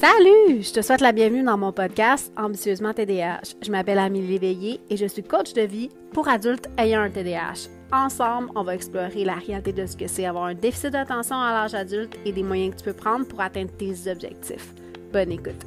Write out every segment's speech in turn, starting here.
Salut! Je te souhaite la bienvenue dans mon podcast Ambitieusement TDAH. Je m'appelle Amélie Léveillé et je suis coach de vie pour adultes ayant un TDAH. Ensemble, on va explorer la réalité de ce que c'est avoir un déficit d'attention à l'âge adulte et des moyens que tu peux prendre pour atteindre tes objectifs. Bonne écoute!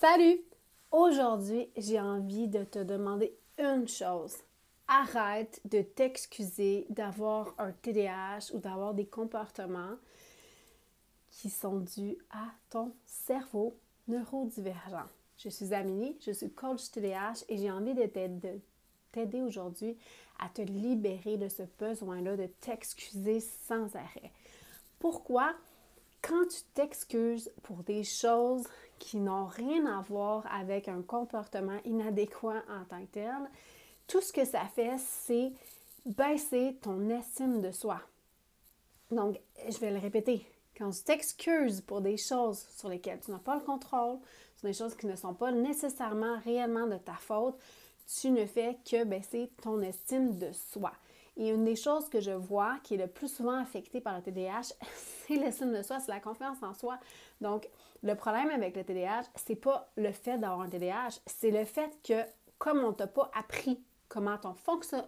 Salut! Aujourd'hui, j'ai envie de te demander une chose. Arrête de t'excuser d'avoir un TDAH ou d'avoir des comportements qui sont dus à ton cerveau neurodivergent. Je suis Amélie, je suis coach TDAH et j'ai envie de t'aider aujourd'hui à te libérer de ce besoin-là de t'excuser sans arrêt. Pourquoi? Quand tu t'excuses pour des choses qui n'ont rien à voir avec un comportement inadéquat en tant que tel, tout ce que ça fait, c'est baisser ton estime de soi. Donc, je vais le répéter. Quand tu t'excuses pour des choses sur lesquelles tu n'as pas le contrôle, sur des choses qui ne sont pas nécessairement réellement de ta faute, tu ne fais que baisser ton estime de soi. Et une des choses que je vois qui est le plus souvent affectée par le TDAH, c'est l'estime de soi, c'est la confiance en soi. Donc, le problème avec le TDAH, c'est pas le fait d'avoir un TDAH, c'est le fait que comme on t'a pas appris comment ton,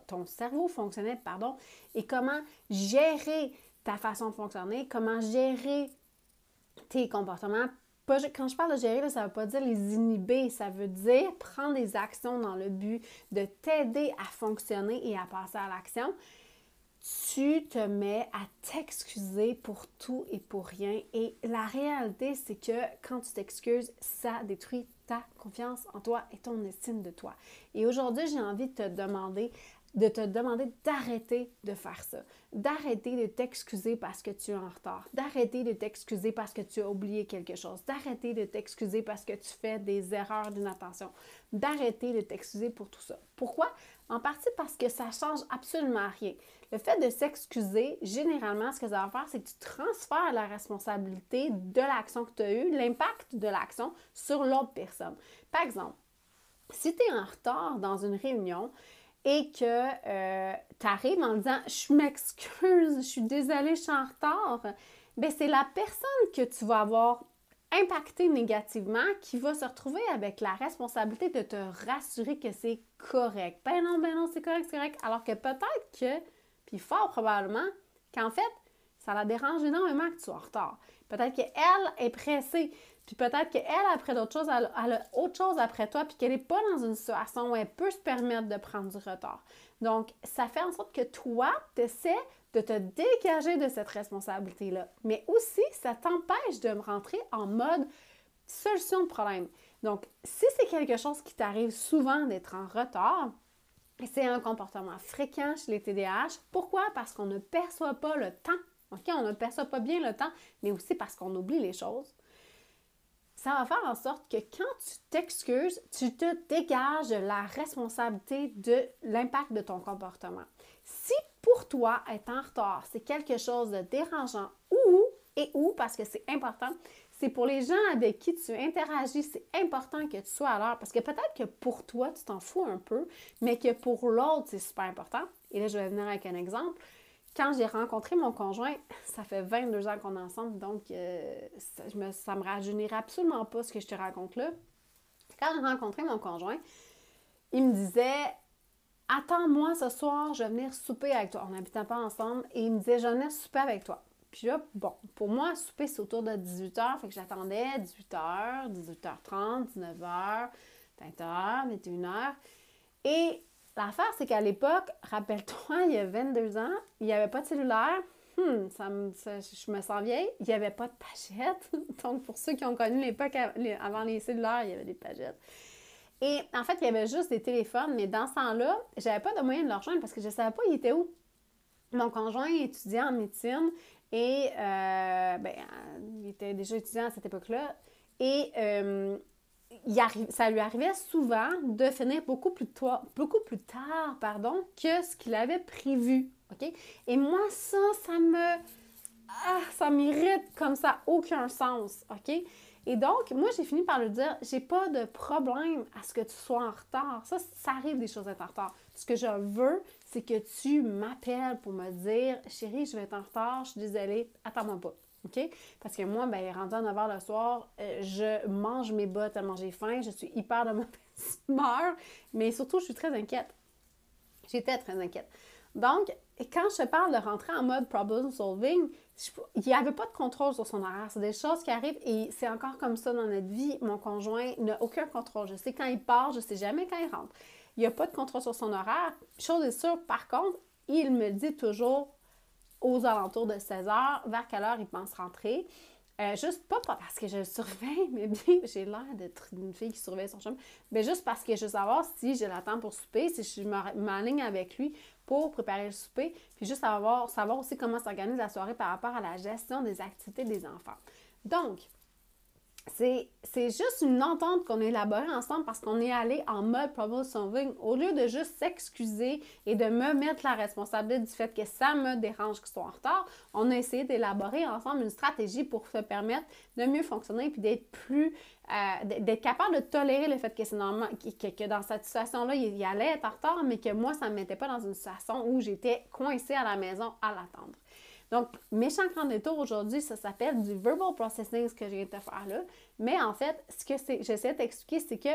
ton cerveau fonctionnait, pardon, et comment gérer ta façon de fonctionner, comment gérer tes comportements. Quand je parle de gérer, ça ne veut pas dire les inhiber, ça veut dire prendre des actions dans le but de t'aider à fonctionner et à passer à l'action tu te mets à t'excuser pour tout et pour rien. Et la réalité, c'est que quand tu t'excuses, ça détruit ta confiance en toi et ton estime de toi. Et aujourd'hui, j'ai envie de te demander de te demander d'arrêter de faire ça, d'arrêter de t'excuser parce que tu es en retard, d'arrêter de t'excuser parce que tu as oublié quelque chose, d'arrêter de t'excuser parce que tu fais des erreurs d'inattention, d'arrêter de t'excuser pour tout ça. Pourquoi? En partie parce que ça change absolument rien. Le fait de s'excuser, généralement, ce que ça va faire, c'est que tu transfères la responsabilité de l'action que tu as eue, l'impact de l'action sur l'autre personne. Par exemple, si tu es en retard dans une réunion, et que euh, tu arrives en disant Je m'excuse, je suis désolée, je suis en retard, bien, c'est la personne que tu vas avoir impacté négativement qui va se retrouver avec la responsabilité de te rassurer que c'est correct. Ben non, ben non, c'est correct, c'est correct. Alors que peut-être que, puis fort probablement, qu'en fait, ça la dérange énormément que tu sois en retard. Peut-être qu'elle est pressée. Puis peut-être qu'elle, après d'autres choses, elle, a autre chose après toi, puis qu'elle n'est pas dans une situation où elle peut se permettre de prendre du retard. Donc, ça fait en sorte que toi, tu essaies de te dégager de cette responsabilité-là. Mais aussi, ça t'empêche de rentrer en mode solution de problème. Donc, si c'est quelque chose qui t'arrive souvent d'être en retard, c'est un comportement fréquent chez les TDAH. Pourquoi? Parce qu'on ne perçoit pas le temps. OK? On ne perçoit pas bien le temps, mais aussi parce qu'on oublie les choses ça va faire en sorte que quand tu t'excuses, tu te dégages la responsabilité de l'impact de ton comportement. Si pour toi, être en retard, c'est quelque chose de dérangeant ou, et ou, parce que c'est important, c'est pour les gens avec qui tu interagis, c'est important que tu sois à l'heure parce que peut-être que pour toi, tu t'en fous un peu, mais que pour l'autre, c'est super important. Et là, je vais venir avec un exemple quand j'ai rencontré mon conjoint, ça fait 22 ans qu'on est ensemble, donc euh, ça, me, me rajeunirait absolument pas ce que je te raconte là. Quand j'ai rencontré mon conjoint, il me disait Attends-moi ce soir, je vais venir souper avec toi. On n'habitait pas ensemble et il me disait Je vais venir souper avec toi. Puis là, bon, pour moi, souper, c'est autour de 18h, fait que j'attendais 18h, 18h30, 19h, 20h, 21h. Et L'affaire, c'est qu'à l'époque, rappelle-toi, il y a 22 ans, il n'y avait pas de cellulaire. Hmm, ça me, je me sens vieille. Il n'y avait pas de pagettes. Donc, pour ceux qui ont connu l'époque avant les cellulaires, il y avait des pagettes. Et en fait, il y avait juste des téléphones, mais dans ce temps-là, j'avais pas de moyen de leur rejoindre parce que je ne savais pas il était où. Mon conjoint étudiait en médecine Et euh, ben, il était déjà étudiant à cette époque-là. Et euh, il ça lui arrivait souvent de finir beaucoup plus, beaucoup plus tard pardon, que ce qu'il avait prévu. OK? Et moi, ça, ça me. Ah, ça m'irrite comme ça, aucun sens. OK? Et donc, moi, j'ai fini par lui dire j'ai pas de problème à ce que tu sois en retard. Ça, ça arrive des choses d'être en retard. Ce que je veux, c'est que tu m'appelles pour me dire chérie, je vais être en retard, je suis désolée, attends-moi pas. OK? Parce que moi, ben, rendu à 9 h le soir, euh, je mange mes bottes tellement j'ai faim, je suis hyper de mauvaise humeur, mais surtout, je suis très inquiète. J'étais très inquiète. Donc, quand je parle de rentrer en mode problem solving, il n'y avait pas de contrôle sur son horaire. C'est des choses qui arrivent et c'est encore comme ça dans notre vie. Mon conjoint n'a aucun contrôle. Je sais quand il part, je ne sais jamais quand il rentre. Il n'y a pas de contrôle sur son horaire. Chose est sûre, par contre, il me dit toujours aux alentours de 16 heures vers quelle heure il pense rentrer? Euh, juste pas, parce que je le surveille, mais bien, j'ai l'air d'être une fille qui surveille son chemin, mais juste parce que je veux savoir si je l'attends pour souper, si je m'aligne avec lui pour préparer le souper, puis juste savoir aussi comment s'organise la soirée par rapport à la gestion des activités des enfants. Donc, c'est juste une entente qu'on a élaborée ensemble parce qu'on est allé en mode problem solving. Au lieu de juste s'excuser et de me mettre la responsabilité du fait que ça me dérange qu'ils soient en retard, on a essayé d'élaborer ensemble une stratégie pour se permettre de mieux fonctionner et d'être plus, euh, d'être capable de tolérer le fait que c'est normal, que, dans cette situation-là, il, allait être en retard, mais que moi, ça ne me mettait pas dans une situation où j'étais coincée à la maison à l'attendre. Donc, méchant grand détour aujourd'hui, ça s'appelle du verbal processing, ce que je viens de faire là. Mais en fait, ce que j'essaie d'expliquer, c'est que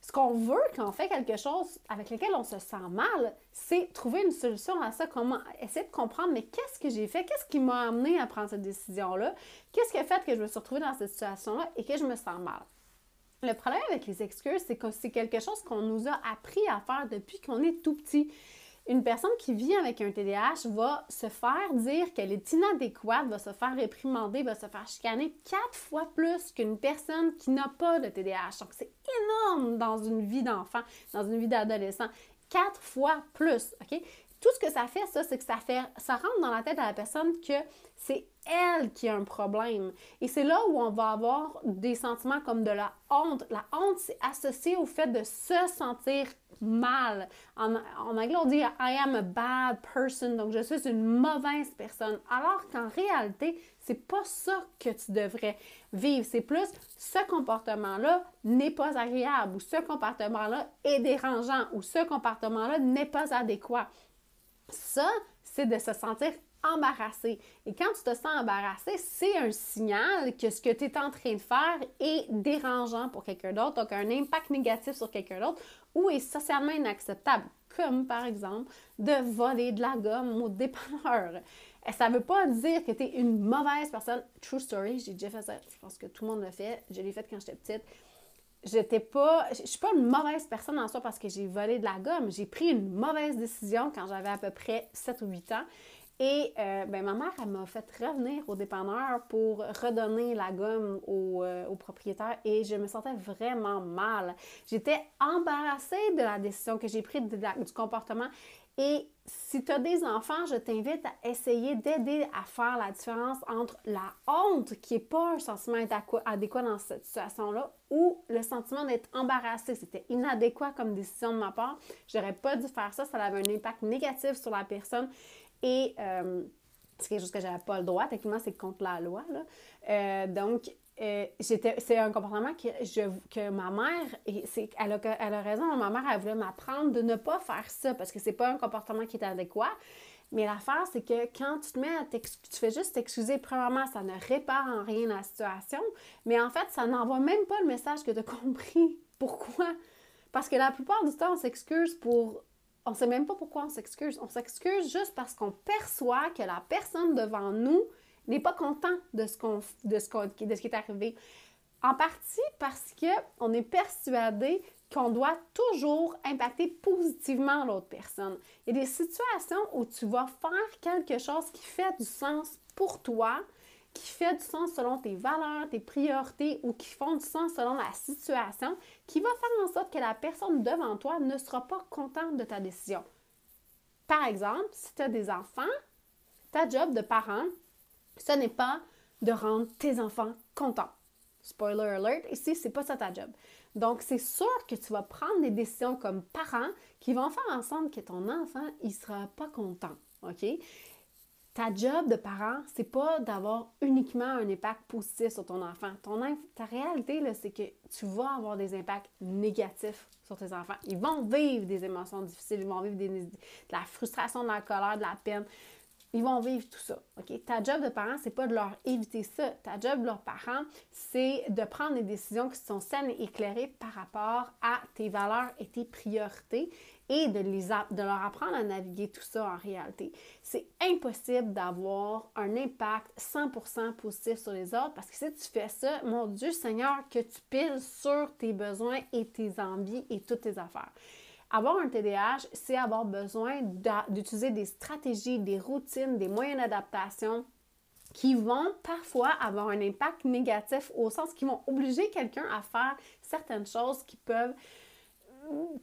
ce qu'on veut quand on fait quelque chose avec lequel on se sent mal, c'est trouver une solution à ça, comment essayer de comprendre, mais qu'est-ce que j'ai fait, qu'est-ce qui m'a amené à prendre cette décision-là, qu'est-ce qui a fait que je me suis retrouvée dans cette situation-là et que je me sens mal? Le problème avec les excuses, c'est que c'est quelque chose qu'on nous a appris à faire depuis qu'on est tout petit une personne qui vit avec un TDAH va se faire dire qu'elle est inadéquate, va se faire réprimander, va se faire chicaner quatre fois plus qu'une personne qui n'a pas de TDAH. Donc, c'est énorme dans une vie d'enfant, dans une vie d'adolescent. Quatre fois plus, OK? Tout ce que ça fait, ça, c'est que ça fait, ça rentre dans la tête de la personne que c'est elle qui a un problème. Et c'est là où on va avoir des sentiments comme de la honte. La honte, c'est associé au fait de se sentir mal. En, anglais, on dit I am a bad person, donc je suis une mauvaise personne. Alors qu'en réalité, c'est pas ça que tu devrais vivre. C'est plus ce comportement-là n'est pas agréable ou ce comportement-là est dérangeant ou ce comportement-là n'est pas adéquat. Ça, c'est de se sentir embarrassé. Et quand tu te sens embarrassé, c'est un signal que ce que tu es en train de faire est dérangeant pour quelqu'un d'autre, donc un impact négatif sur quelqu'un d'autre ou est socialement inacceptable, comme par exemple de voler de la gomme au dépanneur. Ça ne veut pas dire que tu es une mauvaise personne. True story, j'ai déjà fait ça. Je pense que tout le monde l'a fait. Je l'ai fait quand j'étais petite j'étais pas. Je suis pas une mauvaise personne en soi parce que j'ai volé de la gomme. J'ai pris une mauvaise décision quand j'avais à peu près 7 ou 8 ans. Et euh, ben, ma mère, elle m'a fait revenir au dépanneur pour redonner la gomme au, euh, propriétaire et je me sentais vraiment mal. J'étais embarrassée de la décision que j'ai prise, du comportement. Et si tu as des enfants, je t'invite à essayer d'aider à faire la différence entre la honte, qui n'est pas un sentiment adéquat dans cette situation-là, ou le sentiment d'être embarrassé. C'était inadéquat comme décision de ma part. J'aurais pas dû faire ça. Ça avait un impact négatif sur la personne. Et euh, c'est quelque chose que j'avais pas le droit. Techniquement, c'est contre la loi. Euh, donc, euh, c'est un comportement que, ma mère, elle, a, raison, ma mère, elle voulait m'apprendre de ne pas faire ça parce que c'est pas un comportement qui est adéquat. Mais l'affaire, c'est que quand tu te mets à tu fais juste t'excuser, premièrement, ça ne répare en rien la situation, mais en fait, ça n'envoie même pas le message que tu as compris. Pourquoi? Parce que la plupart du temps, on s'excuse pour on ne sait même pas pourquoi on s'excuse. On s'excuse juste parce qu'on perçoit que la personne devant nous n'est pas content de ce, qu'on, de, ce de ce qui est arrivé. En partie parce qu'on est persuadé qu'on doit toujours impacter positivement l'autre personne. Il y a des situations où tu vas faire quelque chose qui fait du sens pour toi, qui fait du sens selon tes valeurs, tes priorités ou qui font du sens selon la situation, qui va faire en sorte que la personne devant toi ne sera pas contente de ta décision. Par exemple, si tu as des enfants, ta job de parent, Ce n'est pas de rendre tes enfants contents. Spoiler alert, ici, c'est pas ça ta job. Donc, c'est sûr que tu vas prendre des décisions comme parent qui vont faire en sorte que ton enfant, il sera pas content. OK? Ta job de parent, c'est pas d'avoir uniquement un impact positif sur ton enfant. Ta réalité, c'est que tu vas avoir des impacts négatifs sur tes enfants. Ils vont vivre des émotions difficiles, ils vont vivre de la frustration, de la colère, de la peine. Ils vont vivre tout ça. Ta job de parent, c'est pas de leur éviter ça. Ta job de leurs parents, c'est de prendre des décisions qui sont saines et éclairées par rapport à tes valeurs et tes priorités et de, les de leur apprendre à naviguer tout ça en réalité. C'est impossible d'avoir un impact 100% positif sur les autres parce que si tu fais ça, mon Dieu Seigneur, que tu piles sur tes besoins et tes envies et toutes tes affaires. Avoir un TDAH, c'est avoir besoin d'utiliser des stratégies, des routines, des moyens d'adaptation qui vont parfois avoir un impact négatif au sens qu'ils vont obliger quelqu'un à faire certaines choses qui peuvent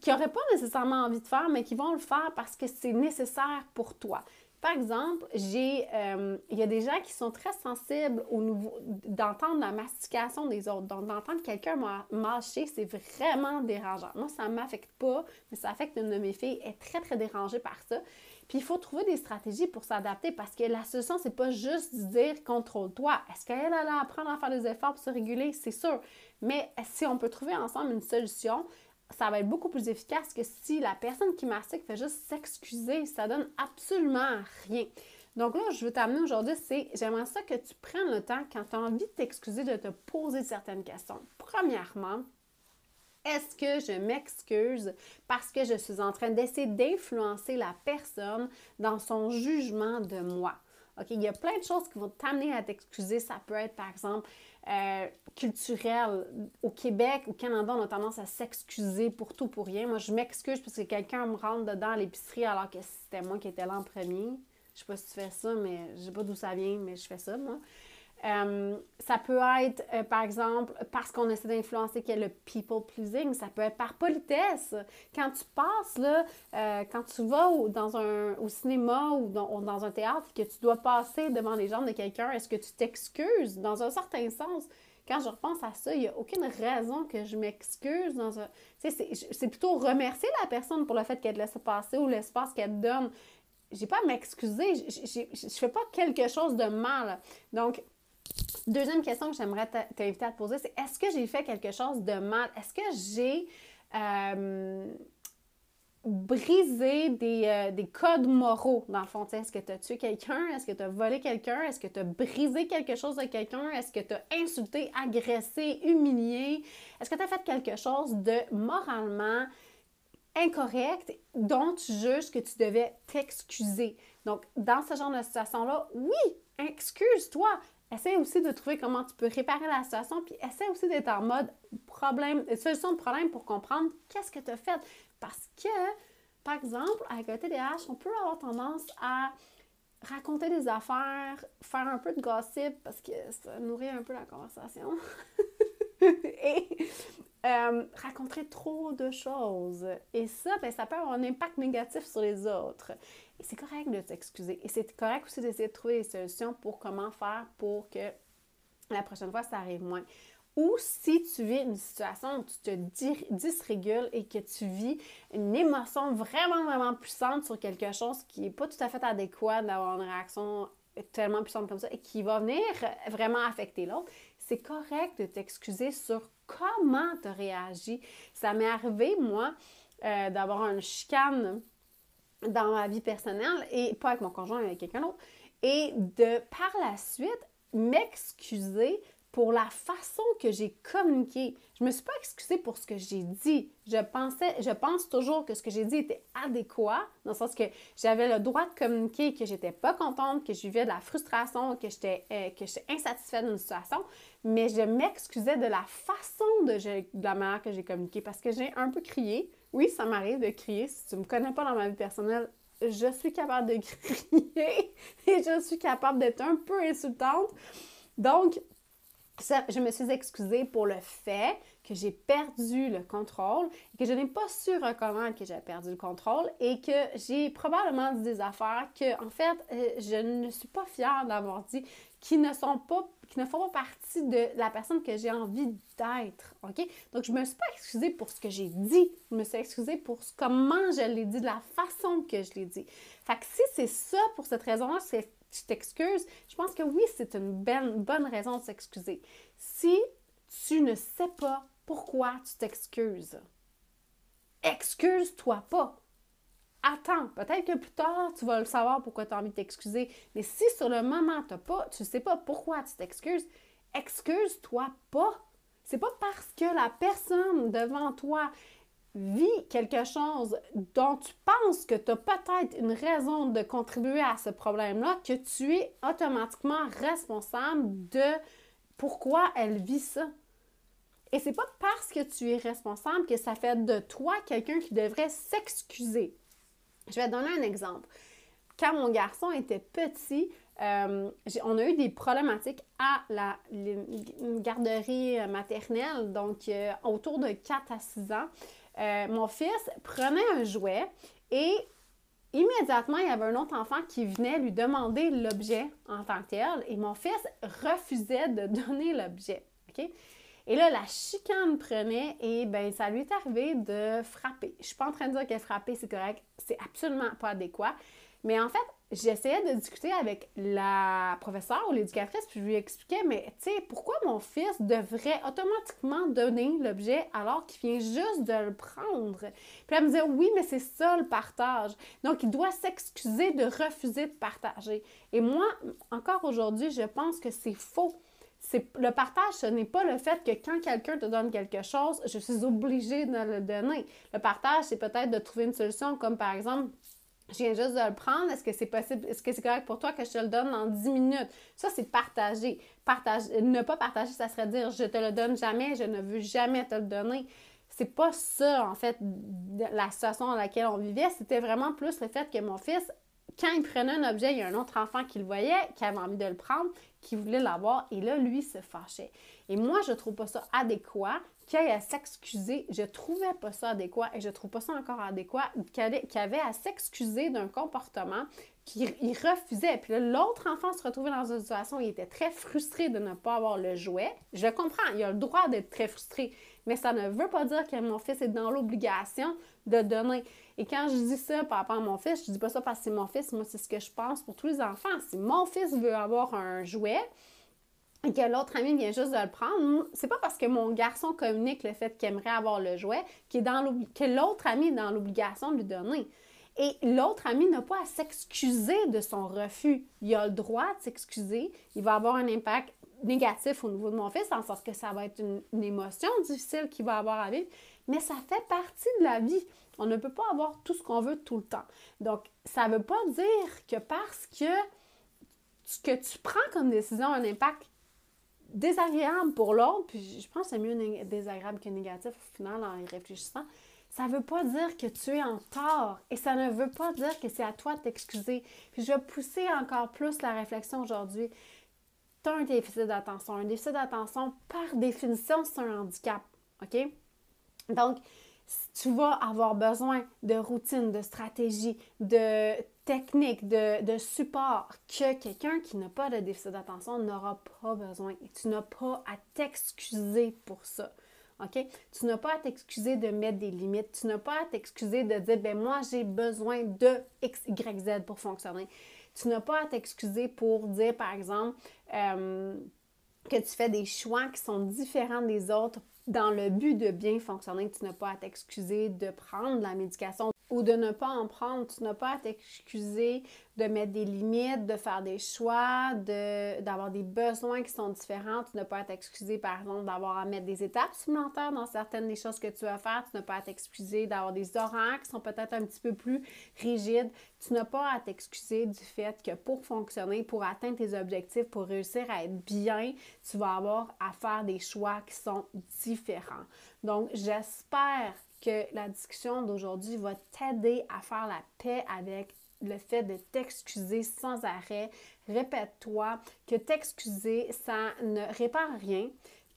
qui n'auraient pas nécessairement envie de faire, mais qui vont le faire parce que c'est nécessaire pour toi. Par exemple, j'ai, euh, il y a des gens qui sont très sensibles au nouveau, d'entendre la mastication des autres. Donc, d'entendre quelqu'un mâcher, c'est vraiment dérangeant. Moi, ça ne m'affecte pas, mais ça affecte une de mes filles. Elle est très, très dérangée par ça. Puis, il faut trouver des stratégies pour s'adapter parce que la solution, c'est pas juste de dire contrôle-toi. Est-ce qu'elle allait apprendre à faire des efforts pour se réguler? C'est sûr. Mais si on peut trouver ensemble une solution, ça va être beaucoup plus efficace que si la personne qui mastique fait juste s'excuser. Ça donne absolument rien. Donc là, je veux t'amener aujourd'hui, c'est j'aimerais ça que tu prennes le temps, quand tu as envie de t'excuser, de te poser certaines questions. Premièrement, est-ce que je m'excuse parce que je suis en train d'essayer d'influencer la personne dans son jugement de moi? Il y a plein de choses qui vont t'amener à t'excuser. Ça peut être, par exemple, euh, culturel. Au Québec, au Canada, on a tendance à s'excuser pour tout, pour rien. Moi, je m'excuse parce que quelqu'un me rentre dedans à l'épicerie alors que c'était moi qui étais là en premier. Je sais pas si tu fais ça, mais je sais pas d'où ça vient, mais je fais ça, moi. Euh, ça peut être, euh, par exemple, parce qu'on essaie d'influencer qu'il y a le people pleasing. Ça peut être par politesse. Quand tu passes, là, euh, quand tu vas au, dans un, au cinéma ou dans, un théâtre que tu dois passer devant les jambes de quelqu'un, est-ce que tu t'excuses? Dans un certain sens? Quand je repense à ça, il n'y a aucune raison que je m'excuse un... C'est plutôt remercier la personne pour le fait qu'elle te laisse passer ou l'espace qu'elle te donne. J'ai pas à m'excuser. Je ne fais pas quelque chose de mal. Donc, Deuxième question que j'aimerais t'inviter à te poser, c'est est-ce que j'ai fait quelque chose de mal? Est-ce que j'ai euh, brisé euh, des, codes moraux, dans le fond? Est-ce que tu as tué quelqu'un? Est-ce que tu as volé quelqu'un? Est-ce que tu as brisé quelque chose de quelqu'un? Est-ce que tu as insulté, agressé, humilié? Est-ce que tu as fait quelque chose de moralement incorrect dont tu juges que tu devais t'excuser? Donc, dans ce genre de situation-là, oui, excuse-toi. Essaie aussi de trouver comment tu peux réparer la situation, puis essaie aussi d'être en mode problème, solution de problème pour comprendre qu'est-ce que tu as fait. Parce que, par exemple, avec un TDAH, on peut avoir tendance à raconter des affaires, faire un peu de gossip parce que ça nourrit un peu la conversation. Et euh, raconter trop de choses. Et ça, ben, ça peut avoir un impact négatif sur les autres. Et c'est correct de t'excuser. Et c'est correct aussi d'essayer de trouver des solutions pour comment faire pour que la prochaine fois, ça arrive moins. Ou si tu vis une situation où tu te dysrégules et que tu vis une émotion vraiment, vraiment puissante sur quelque chose qui n'est pas tout à fait adéquat d'avoir une réaction tellement puissante comme ça et qui va venir vraiment affecter l'autre, c'est correct de t'excuser sur comment tu as réagi. Ça m'est arrivé, moi, euh, d'avoir une chicane dans ma vie personnelle et pas avec mon conjoint, mais avec quelqu'un d'autre, et de par la suite m'excuser pour la façon que j'ai communiqué. Je me suis pas excusée pour ce que j'ai dit. Je pensais, je pense toujours que ce que j'ai dit était adéquat, dans le sens que j'avais le droit de communiquer, que j'étais pas contente, que je vivais de la frustration, que j'étais euh, que j'étais insatisfaite d'une situation, mais je m'excusais de la façon de, de la manière que j'ai communiqué parce que j'ai un peu crié, oui, ça m'arrive de crier. Si tu ne me connais pas dans ma vie personnelle, je suis capable de crier et je suis capable d'être un peu insultante. Donc, je me suis excusée pour le fait que j'ai perdu le contrôle que je n'ai pas su reconnaître que j'ai perdu le contrôle et que j'ai probablement dit des affaires que, en fait, euh, je ne suis pas fière d'avoir dit qui ne sont pas qui ne font pas partie de la personne que j'ai envie d'être. OK? Donc, je ne me suis pas excusée pour ce que j'ai dit. Je me suis excusée pour comment je l'ai dit, de la façon que je l'ai dit. Fait que si c'est ça, pour cette raison-là, c'est tu t'excuses, je pense que oui, c'est une bonne raison de s'excuser. Si tu ne sais pas pourquoi tu t'excuses, excuse-toi pas. Attends, peut-être que plus tard, tu vas le savoir pourquoi tu as envie de t'excuser. Mais si sur le moment, tu pas, tu ne sais pas pourquoi tu t'excuses, excuse-toi pas. C'est pas parce que la personne devant toi vit quelque chose dont tu penses que tu as peut-être une raison de contribuer à ce problème-là que tu es automatiquement responsable de pourquoi elle vit ça. Et c'est pas parce que tu es responsable que ça fait de toi quelqu'un qui devrait s'excuser. Je vais te donner un exemple. Quand mon garçon était petit, euh, on a eu des problématiques à la garderie maternelle, donc euh, autour de 4 à 6 ans. Euh, mon fils prenait un jouet et immédiatement, il y avait un autre enfant qui venait lui demander l'objet en tant que tel et mon fils refusait de donner l'objet. Et là, la chicane prenait et ben ça lui est arrivé de frapper. Je suis pas en train de dire qu'elle frapper, c'est correct, c'est absolument pas adéquat. Mais en fait, j'essayais de discuter avec la professeure ou l'éducatrice, puis je lui expliquais, mais tu sais, pourquoi mon fils devrait automatiquement donner l'objet alors qu'il vient juste de le prendre? Puis elle me disait, oui, mais c'est ça le partage. Donc, il doit s'excuser de refuser de partager. Et moi, encore aujourd'hui, je pense que c'est faux. Le partage, ce n'est pas le fait que quand quelqu'un te donne quelque chose, je suis obligée de le donner. Le partage, c'est peut-être de trouver une solution, comme par exemple, je viens juste de le prendre. Est-ce que c'est possible? Est-ce que c'est correct pour toi que je te le donne dans 10 minutes? Ça, c'est partager. partager. Ne pas partager, ça serait dire je te le donne jamais, je ne veux jamais te le donner. C'est pas ça, en fait, la situation dans laquelle on vivait. C'était vraiment plus le fait que mon fils, quand il prenait un objet, il y a un autre enfant qui le voyait, qui avait envie de le prendre, qui voulait l'avoir, et là, lui se fâchait. Et moi, je trouve pas ça adéquat qu'il ait à s'excuser. Je trouvais pas ça adéquat et je trouve pas ça encore adéquat qu'il avait à s'excuser d'un comportement qu'il refusait. Puis là, l'autre enfant se retrouvait dans une situation où il était très frustré de ne pas avoir le jouet. Je comprends, il a le droit d'être très frustré, mais ça ne veut pas dire que mon fils est dans l'obligation de donner. Et quand je dis ça par rapport à mon fils, je dis pas ça parce que c'est mon fils, moi c'est ce que je pense pour tous les enfants. Si mon fils veut avoir un jouet, et que l'autre ami vient juste de le prendre, c'est pas parce que mon garçon communique le fait qu'il aimerait avoir le jouet est dans que l'autre ami est dans l'obligation de lui donner. Et l'autre ami n'a pas à s'excuser de son refus. Il a le droit de s'excuser. Il va avoir un impact négatif au niveau de mon fils, en sorte que ça va être une, émotion difficile qu'il va avoir à vivre, mais ça fait partie de la vie. On ne peut pas avoir tout ce qu'on veut tout le temps. Donc, ça ne veut pas dire que parce que ce que tu prends comme décision a un impact désagréable pour l'autre, puis je pense que c'est mieux désagréable que négatif au final en y réfléchissant, ça ne veut pas dire que tu es en tort et ça ne veut pas dire que c'est à toi de t'excuser. Puis je vais pousser encore plus la réflexion aujourd'hui. Tu un déficit d'attention. Un déficit d'attention, par définition, c'est un handicap. OK? Donc, tu vas avoir besoin de routine, de stratégie, de technique, de, support que quelqu'un qui n'a pas de déficit d'attention n'aura pas besoin. Tu n'as pas à t'excuser pour ça. OK? Tu n'as pas à t'excuser de mettre des limites. Tu n'as pas à t'excuser de dire, ben moi, j'ai besoin de X, Y, Z pour fonctionner. Tu n'as pas à t'excuser pour dire, par exemple, euh, que tu fais des choix qui sont différents des autres dans le but de bien fonctionner, tu n'as pas à t'excuser de prendre la médication ou de ne pas en prendre. Tu n'as pas à t'excuser de mettre des limites, de faire des choix, d'avoir des besoins qui sont différents. Tu n'as pas à t'excuser, par exemple, d'avoir à mettre des étapes supplémentaires dans certaines des choses que tu vas faire. Tu n'as pas à t'excuser d'avoir des horaires qui sont peut-être un petit peu plus rigides. Tu n'as pas à t'excuser du fait que pour fonctionner, pour atteindre tes objectifs, pour réussir à être bien, tu vas avoir à faire des choix qui sont différents. Donc, j'espère que la discussion d'aujourd'hui va t'aider à faire la paix avec le fait de t'excuser sans arrêt. Répète-toi que t'excuser, ça ne répare rien,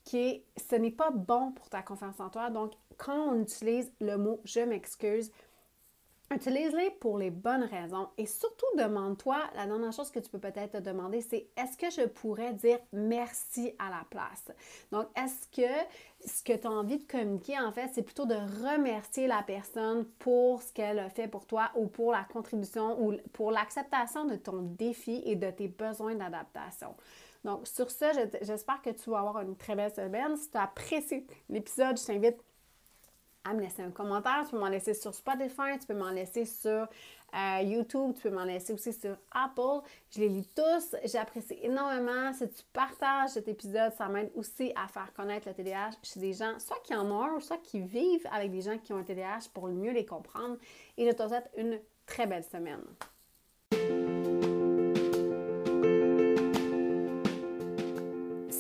que ce n'est pas bon pour ta confiance en toi. Donc, quand on utilise le mot je m'excuse, Utilise-les pour les bonnes raisons et surtout demande-toi, la dernière chose que tu peux peut-être te demander, c'est est-ce que je pourrais dire merci à la place? Donc, est-ce que ce que tu as envie de communiquer, en fait, c'est plutôt de remercier la personne pour ce qu'elle a fait pour toi ou pour la contribution ou pour l'acceptation de ton défi et de tes besoins d'adaptation? Donc, sur ce, j'espère que tu vas avoir une très belle semaine. Si tu as apprécié l'épisode, je t'invite à me laisser un commentaire. Tu peux m'en laisser sur Spotify, tu peux m'en laisser sur euh, YouTube, tu peux m'en laisser aussi sur Apple. Je les lis tous. J'apprécie énormément. Si tu partages cet épisode, ça m'aide aussi à faire connaître le TDAH chez des gens, soit qui en ont un, soit qui vivent avec des gens qui ont un TDAH pour mieux les comprendre. Et je te souhaite une très belle semaine.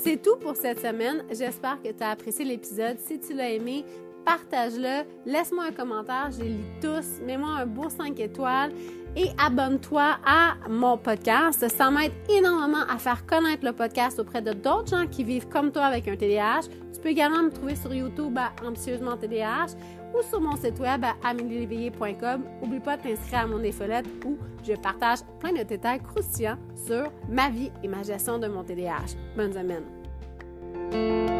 C'est tout pour cette semaine. J'espère que tu as apprécié l'épisode. Si tu l'as aimé, partage-le, laisse-moi un commentaire, je les lis tous, mets-moi un beau 5 étoiles et abonne-toi à mon podcast. Ça m'aide énormément à faire connaître le podcast auprès de d'autres gens qui vivent comme toi avec un TDAH. Tu peux également me trouver sur YouTube à Ambitieusement TDAH ou sur mon site web à amélieléveillé.com. N'oublie pas de t'inscrire à mon infolette où je partage plein de détails croustillants sur ma vie et ma gestion de mon TDAH. Bonne semaine!